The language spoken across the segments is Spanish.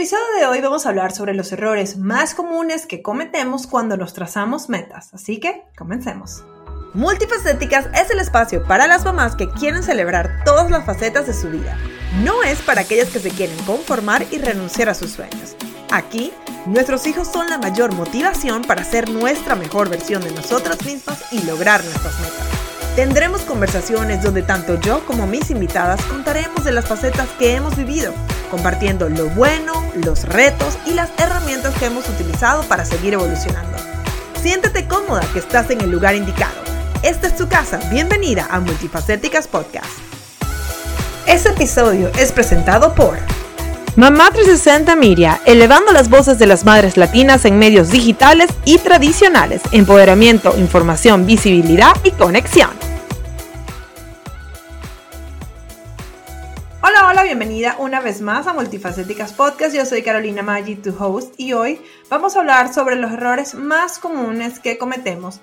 episodio de hoy vamos a hablar sobre los errores más comunes que cometemos cuando nos trazamos metas, así que comencemos. Multifacéticas es el espacio para las mamás que quieren celebrar todas las facetas de su vida. No es para aquellas que se quieren conformar y renunciar a sus sueños. Aquí, nuestros hijos son la mayor motivación para ser nuestra mejor versión de nosotras mismas y lograr nuestras metas. Tendremos conversaciones donde tanto yo como mis invitadas contaremos de las facetas que hemos vivido compartiendo lo bueno, los retos y las herramientas que hemos utilizado para seguir evolucionando. Siéntete cómoda que estás en el lugar indicado. Esta es tu casa. Bienvenida a Multifacéticas Podcast. Este episodio es presentado por Mamá 360 Miria, elevando las voces de las madres latinas en medios digitales y tradicionales, empoderamiento, información, visibilidad y conexión. Bienvenida una vez más a Multifacéticas Podcast. Yo soy Carolina Maggi, tu host, y hoy vamos a hablar sobre los errores más comunes que cometemos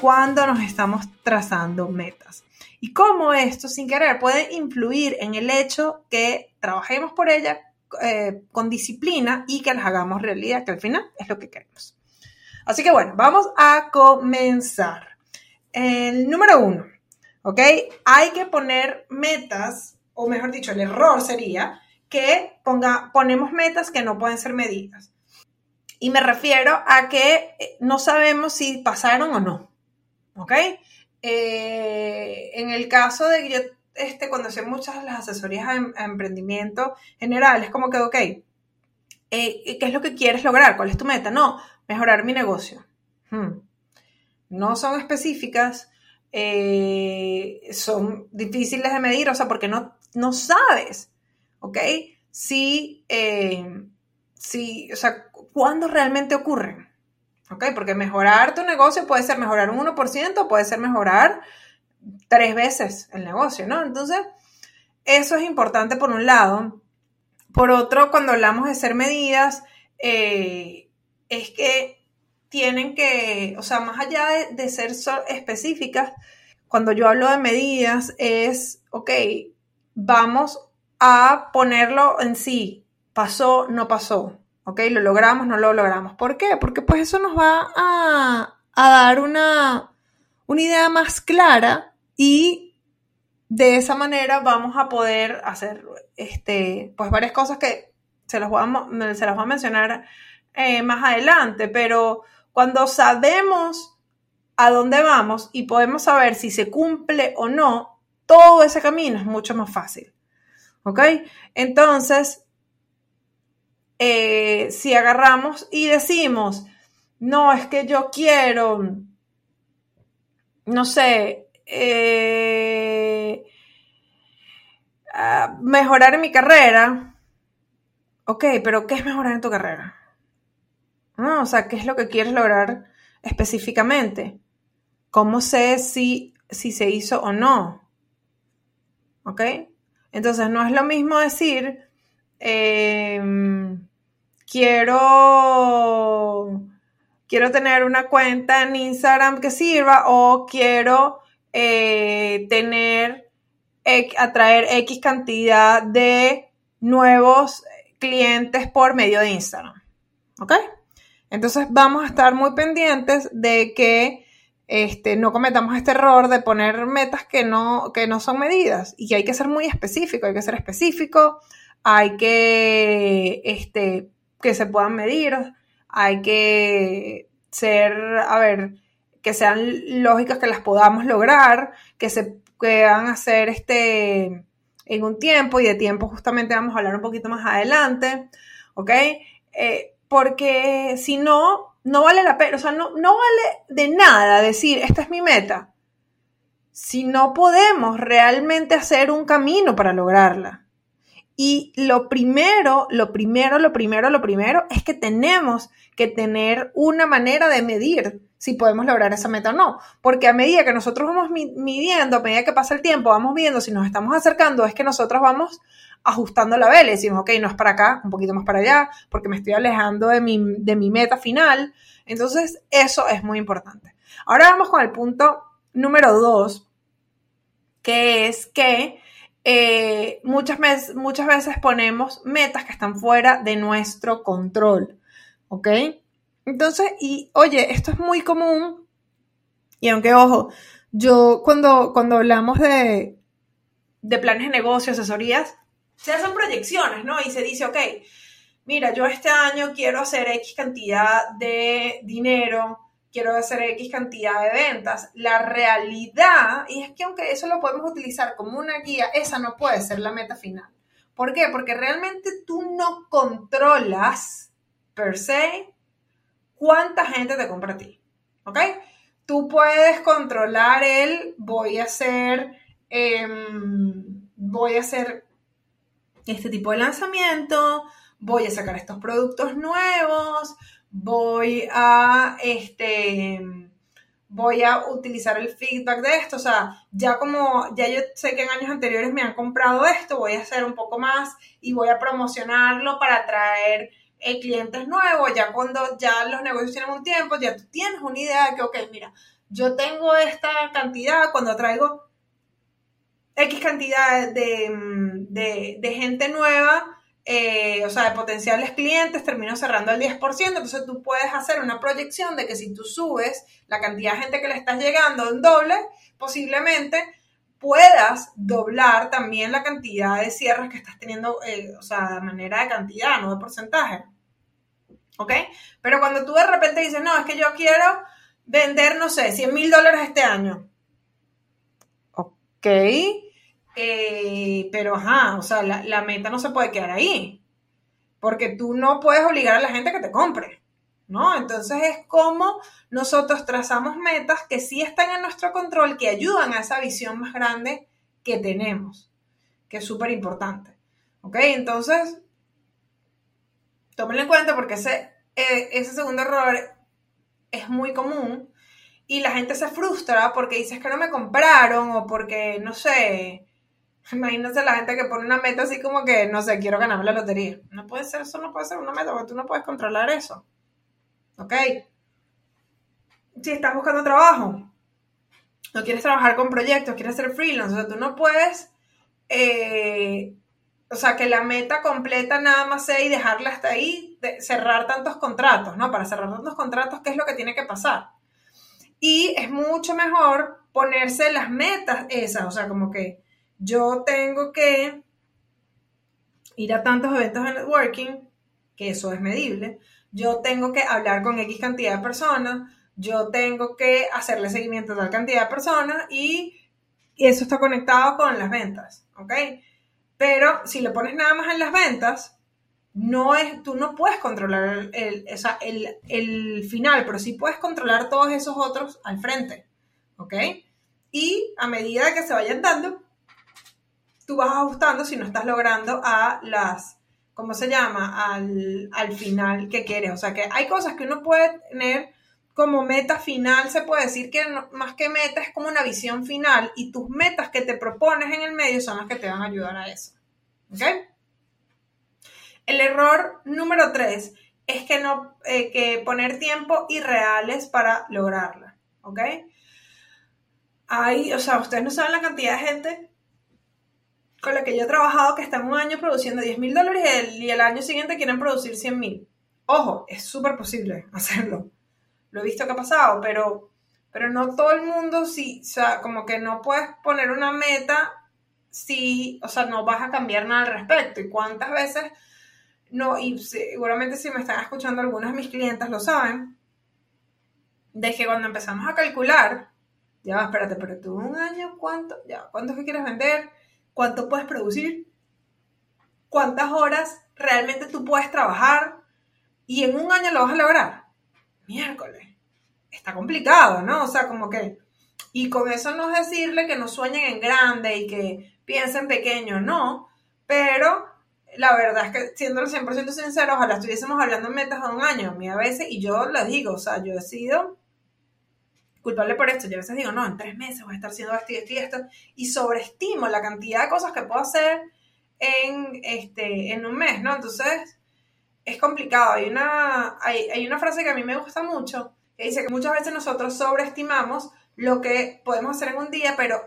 cuando nos estamos trazando metas y cómo esto sin querer puede influir en el hecho que trabajemos por ella eh, con disciplina y que las hagamos realidad, que al final es lo que queremos. Así que bueno, vamos a comenzar. El número uno, ¿ok? Hay que poner metas o mejor dicho, el error sería que ponga, ponemos metas que no pueden ser medidas. Y me refiero a que eh, no sabemos si pasaron o no. ¿Ok? Eh, en el caso de que yo, este, cuando hacía muchas las asesorías a, em, emprendimiento general, es como que, ok, eh, ¿qué es lo que quieres lograr? ¿Cuál es tu meta? No, mejorar mi negocio. Hmm. No son específicas, son difíciles de medir, o sea, porque no no sabes, ¿ok? Si, eh, si, o sea, ¿cuándo realmente ocurren? ¿Ok? Porque mejorar tu negocio puede ser mejorar un 1%, puede ser mejorar tres veces el negocio, ¿no? Entonces, eso es importante por un lado. Por otro, cuando hablamos de ser medidas, eh, es que tienen que, o sea, más allá de, de ser específicas, cuando yo hablo de medidas es, ok, vamos a ponerlo en sí. Pasó, no pasó. ¿Ok? Lo logramos, no lo logramos. ¿Por qué? Porque pues eso nos va a, dar una, una idea más clara y de esa manera vamos a poder hacer este, pues varias cosas que se las voy a, se las voy a mencionar eh, más adelante, pero cuando sabemos a dónde vamos y podemos saber si se cumple o no, todo ese camino es mucho más fácil. ¿Ok? Entonces, eh, si agarramos y decimos, no, es que yo quiero, no sé, eh, mejorar mi carrera, ok, pero ¿qué es mejorar en tu carrera? No, o sea, ¿qué es lo que quieres lograr específicamente? ¿Cómo sé si, si se hizo o no? ¿Ok? Entonces no es lo mismo decir, em, quiero, quiero tener una cuenta en Instagram que sirva o quiero eh, tener, atraer X cantidad de nuevos clientes por medio de Instagram, ¿ok? Entonces vamos a estar muy pendientes de que este, no cometamos este error de poner metas que no, que no son medidas y que hay que ser muy específico, hay que ser específico, hay que, este, que se puedan medir, hay que ser, a ver, que sean lógicas, que las podamos lograr, que se puedan hacer este, en un tiempo y de tiempo justamente vamos a hablar un poquito más adelante, ¿ok? Eh, porque si no, no vale la pena, o sea, no, no vale de nada decir, esta es mi meta, si no podemos realmente hacer un camino para lograrla. Y lo primero, lo primero, lo primero, lo primero es que tenemos que tener una manera de medir si podemos lograr esa meta o no. Porque a medida que nosotros vamos midiendo, a medida que pasa el tiempo, vamos viendo si nos estamos acercando, es que nosotros vamos ajustando la vela y decimos, ok, no es para acá, un poquito más para allá, porque me estoy alejando de mi, de mi meta final. Entonces, eso es muy importante. Ahora vamos con el punto número dos, que es que eh, muchas, veces, muchas veces ponemos metas que están fuera de nuestro control, ¿ok? Entonces, y oye, esto es muy común, y aunque, ojo, yo cuando, cuando hablamos de, de planes de negocio, asesorías, se hacen proyecciones, ¿no? Y se dice, ok, mira, yo este año quiero hacer X cantidad de dinero, quiero hacer X cantidad de ventas. La realidad, y es que aunque eso lo podemos utilizar como una guía, esa no puede ser la meta final. ¿Por qué? Porque realmente tú no controlas, per se, cuánta gente te compra a ti. ¿Ok? Tú puedes controlar el voy a hacer, em, voy a hacer este tipo de lanzamiento, voy a sacar estos productos nuevos, voy a, este, voy a utilizar el feedback de esto, o sea, ya como, ya yo sé que en años anteriores me han comprado esto, voy a hacer un poco más y voy a promocionarlo para atraer eh, clientes nuevos, ya cuando ya los negocios tienen un tiempo, ya tú tienes una idea de que, ok, mira, yo tengo esta cantidad, cuando traigo X cantidad de, de, gente nueva, eh, o sea, de potenciales clientes, termino cerrando el 10%, entonces tú puedes hacer una proyección de que si tú subes la cantidad de gente que le estás llegando en doble, posiblemente puedas doblar también la cantidad de cierres que estás teniendo, eh, o sea, de manera de cantidad, no de porcentaje. ¿Ok? Pero cuando tú de repente dices, no, es que yo quiero vender, no sé, 100 mil dólares este año. Ok, eh, pero ajá, o sea, la, meta no se puede quedar ahí, porque tú no puedes obligar a la gente a que te compre, ¿no? Entonces es como nosotros trazamos metas que sí están en nuestro control, que ayudan a esa visión más grande que tenemos, que es súper importante, ¿ok? Entonces, tómenlo en cuenta porque ese, eh, ese segundo error es muy común y la gente se frustra porque dices que no me compraron o porque, no sé, Imagínate la gente que pone una meta así como que, no sé, quiero ganarme la lotería. No puede ser, eso no puede ser una meta, porque tú no puedes controlar eso. ¿Ok? Si estás buscando trabajo, no quieres trabajar con proyectos, quieres ser freelance, o sea, tú no puedes, eh, o sea, que la meta completa nada más sea y dejarla hasta ahí, cerrar tantos contratos, ¿no? Para cerrar tantos contratos, ¿qué es lo que tiene que pasar? Y es mucho mejor ponerse las metas esas, o sea, como que yo tengo que ir a tantos eventos de networking, que eso es medible, yo tengo que hablar con X cantidad de personas, yo tengo que hacerle seguimiento a tal cantidad de personas y, eso está conectado con las ventas, ¿ok? Pero si lo pones nada más en las ventas, no es, tú no puedes controlar el, el, el final, pero sí puedes controlar todos esos otros al frente, ¿ok? Y a medida que se vayan dando, tú vas ajustando si no estás logrando a las, ¿cómo se llama? Al, final que quieres. O sea que hay cosas que uno puede tener como meta final, se puede decir que más que meta es como una visión final y tus metas que te propones en el medio son las que te van a ayudar a eso. ¿Ok? El error número tres es que no, eh, que poner tiempo irreales para lograrla. ¿Ok? Hay, o sea, ustedes no saben la cantidad de gente con la que yo he trabajado que está en un año produciendo 10 mil dólares y el, año siguiente quieren producir 100 mil. Ojo, es súper posible hacerlo. Lo he visto que ha pasado, pero, pero no todo el mundo, sí, o sea, como que no puedes poner una meta si, o sea, no vas a cambiar nada al respecto. ¿Y cuántas veces no? Y seguramente si me están escuchando algunos de mis clientes lo saben, de que cuando empezamos a calcular, ya espérate, pero tú un año, ¿cuánto? Ya, ¿cuánto es que quieres vender? Cuánto puedes producir, cuántas horas realmente tú puedes trabajar y en un año lo vas a lograr. Miércoles. Está complicado, ¿no? O sea, como que... Y con eso no es decirle que no sueñen en grande y que piensen pequeño, no. Pero la verdad es que, siendo el 100% sincero, ojalá estuviésemos hablando en metas de un año. A mí a veces, y yo les digo, o sea, yo he sido culpable por esto. Yo a veces digo, no, en tres meses voy a estar haciendo esto y esto y esto, y sobreestimo la cantidad de cosas que puedo hacer en, este, en un mes, ¿no? Entonces, es complicado. Hay una, hay, hay una frase que a mí me gusta mucho, que dice que muchas veces nosotros sobreestimamos lo que podemos hacer en un día, pero,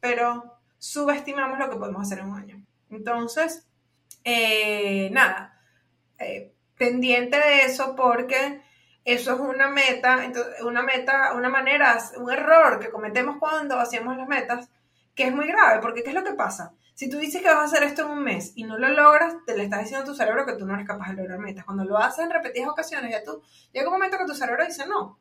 pero subestimamos lo que podemos hacer en un año. Entonces, eh, nada, eh, pendiente de eso porque eso es una meta, entonces, una meta, una manera, un error que cometemos cuando hacemos las metas, que es muy grave, porque ¿qué es lo que pasa? Si tú dices que vas a hacer esto en un mes y no lo logras, te le estás diciendo a tu cerebro que tú no eres capaz de lograr metas. Cuando lo haces en repetidas ocasiones, ya tú, llega un momento que tu cerebro dice, no,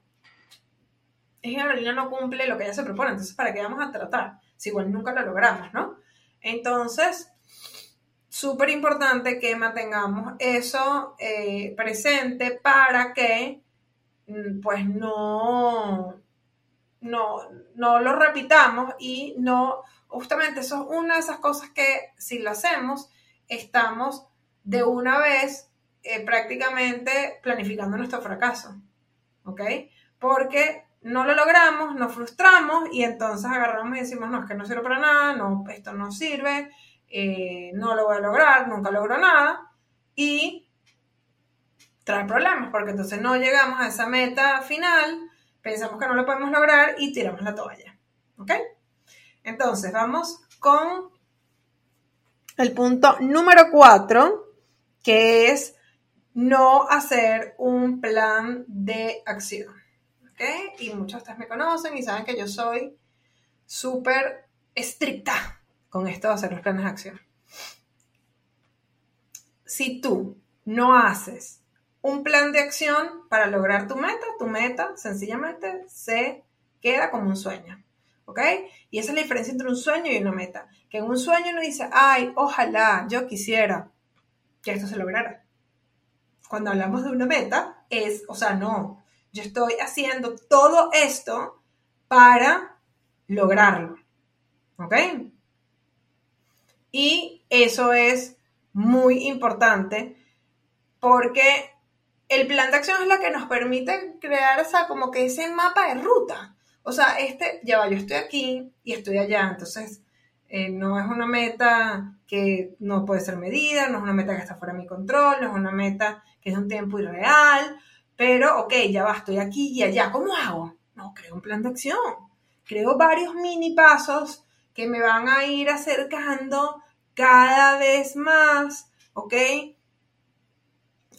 es que no cumple lo que ella se propone, entonces ¿para qué vamos a tratar? Si igual nunca lo logramos, ¿no? Entonces, súper importante que mantengamos eso eh, presente para que pues no, no, no lo repitamos y no, justamente eso es una de esas cosas que si lo hacemos, estamos de una vez eh, prácticamente planificando nuestro fracaso, ¿ok? Porque no lo logramos, nos frustramos y entonces agarramos y decimos, no, es que no sirve para nada, no, esto no sirve, eh, no lo voy a lograr, nunca logro nada y trae problemas porque entonces no llegamos a esa meta final, pensamos que no lo podemos lograr y tiramos la toalla. ¿Ok? Entonces vamos con el punto número 4, que es no hacer un plan de acción. ¿Ok? Y muchos de ustedes me conocen y saben que yo soy súper estricta con esto de hacer los planes de acción. Si tú no haces un plan de acción para lograr tu meta, tu meta sencillamente se queda como un sueño. ¿Ok? Y esa es la diferencia entre un sueño y una meta. Que en un sueño uno dice, ay, ojalá, yo quisiera que esto se lograra. Cuando hablamos de una meta, es, o sea, no, yo estoy haciendo todo esto para lograrlo. ¿Ok? Y eso es muy importante porque el plan de acción es lo que nos permite crear esa, como que ese mapa de ruta. O sea, este, ya va, yo estoy aquí y estoy allá. Entonces, eh, no es una meta que no puede ser medida, no es una meta que está fuera de mi control, no es una meta que es un tiempo irreal, pero, ok, ya va, estoy aquí y allá. ¿Cómo hago? No, creo un plan de acción. Creo varios mini pasos que me van a ir acercando cada vez más, ¿ok?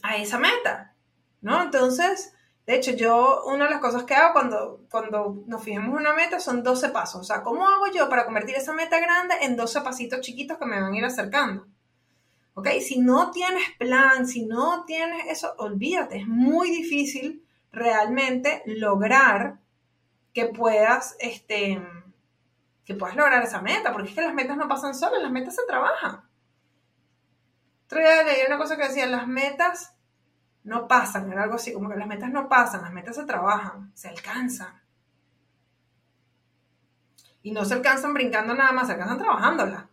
A esa meta, ¿no? Entonces, de hecho, yo, una de las cosas que hago cuando, cuando nos fijamos una meta son 12 pasos. O sea, ¿cómo hago yo para convertir esa meta grande en 12 pasitos chiquitos que me van a ir acercando? ¿Ok? Si no tienes plan, si no tienes eso, olvídate, es muy difícil realmente lograr que puedas, este, que puedas lograr esa meta, porque es que las metas no pasan solas, las metas se trabajan. Otro día una cosa que decía, las metas no pasan, era algo así, como que las metas no pasan, las metas se trabajan, se alcanzan. Y no se alcanzan brincando nada más, se alcanzan trabajándolas.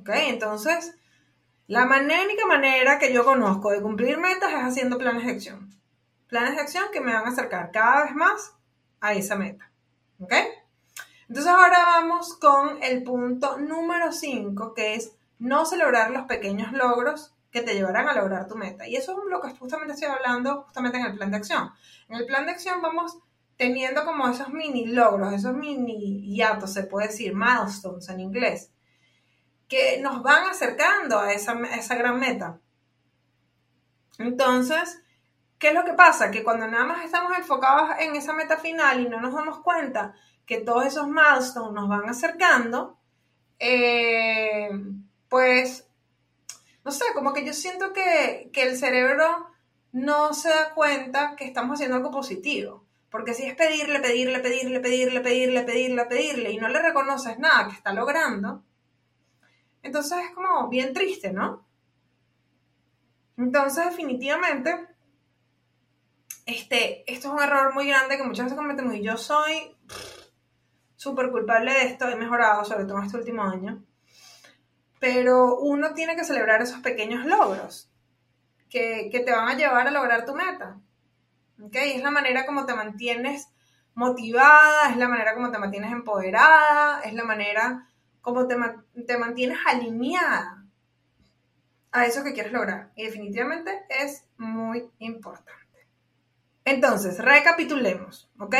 ¿Ok? Entonces, la única manera que yo conozco de cumplir metas es haciendo planes de acción. Planes de acción que me van a acercar cada vez más a esa meta. ¿Ok? Entonces ahora vamos con el punto número 5, que es no celebrar los pequeños logros que te llevarán a lograr tu meta. Y eso es lo que justamente estoy hablando justamente en el plan de acción. En el plan de acción vamos teniendo como esos mini logros, esos mini hiatos, se puede decir, milestones en inglés, que nos van acercando a esa, esa gran meta. Entonces, ¿qué es lo que pasa? Que cuando nada más estamos enfocados en esa meta final y no nos damos cuenta que todos esos milestones nos van acercando, eh, pues, no sé, como que yo siento que, que el cerebro no se da cuenta que estamos haciendo algo positivo. Porque si es pedirle, pedirle, pedirle, pedirle, pedirle, pedirle, pedirle, y no le reconoces nada que está logrando, entonces es como bien triste, ¿no? Entonces, definitivamente, este, esto es un error muy grande que muchas veces cometemos y yo soy súper culpable de esto, he mejorado, sobre todo en este último año. Pero uno tiene que celebrar esos pequeños logros que, te van a llevar a lograr tu meta. ¿Okay? Es la manera como te mantienes motivada, es la manera como te mantienes empoderada, es la manera como te, te mantienes alineada a eso que quieres lograr. Y definitivamente es muy importante. Entonces, recapitulemos, ¿ok?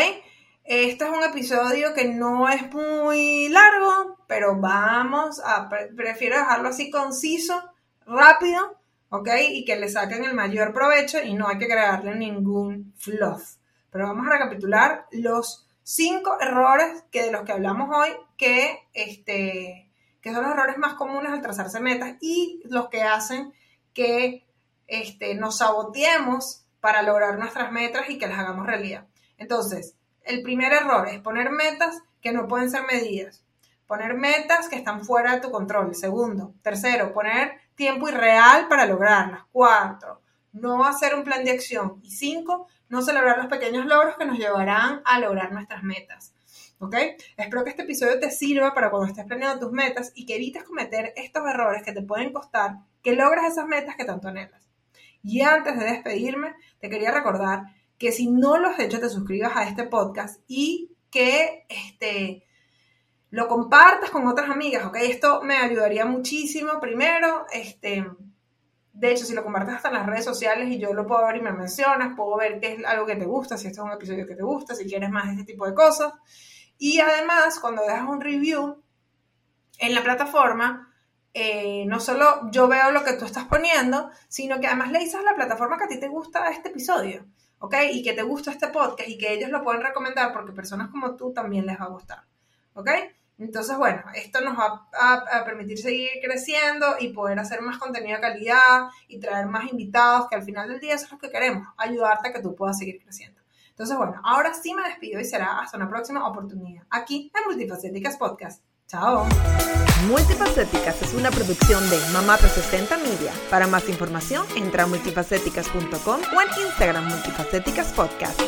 Este es un episodio que no es muy largo, pero vamos a, prefiero dejarlo así conciso, rápido, ¿ok? Y que le saquen el mayor provecho y no hay que agregarle ningún fluff. Pero vamos a recapitular los cinco errores que de los que hablamos hoy, que, este, que son los errores más comunes al trazarse metas y los que hacen que este, nos saboteemos para lograr nuestras metas y que las hagamos realidad. Entonces, el primer error es poner metas que no pueden ser medidas. Poner metas que están fuera de tu control. Segundo. Tercero, poner tiempo irreal para lograrlas. Cuatro, no hacer un plan de acción. Y cinco, no celebrar los pequeños logros que nos llevarán a lograr nuestras metas. ¿Ok? Espero que este episodio te sirva para cuando estés planeando tus metas y que evites cometer estos errores que te pueden costar que logres esas metas que tanto anhelas. Y antes de despedirme, te quería recordar que si no lo has hecho, te suscribas a este podcast y que este, lo compartas con otras amigas, ¿ok? Esto me ayudaría muchísimo. Primero, este, de hecho, si lo compartes hasta en las redes sociales y yo lo puedo ver y me mencionas, puedo ver qué es algo que te gusta, si este es un episodio que te gusta, si quieres más de este tipo de cosas. Y además, cuando dejas un review en la plataforma, eh, no solo yo veo lo que tú estás poniendo, sino que además le dices a la plataforma que a ti te gusta este episodio. ¿Ok? Y que te gusta este podcast y que ellos lo pueden recomendar porque personas como tú también les va a gustar, ¿ok? Entonces, bueno, esto nos va a, permitir seguir creciendo y poder hacer más contenido de calidad y traer más invitados, que al final del día eso es lo que queremos, ayudarte a que tú puedas seguir creciendo. Entonces, bueno, ahora sí me despido y será hasta una próxima oportunidad aquí en Multifacéticas Podcast. Chao. Multifacéticas es una producción de Mamá 360 Media. Para más información, entra a multifacéticas.com o en Instagram Multifacéticas Podcast.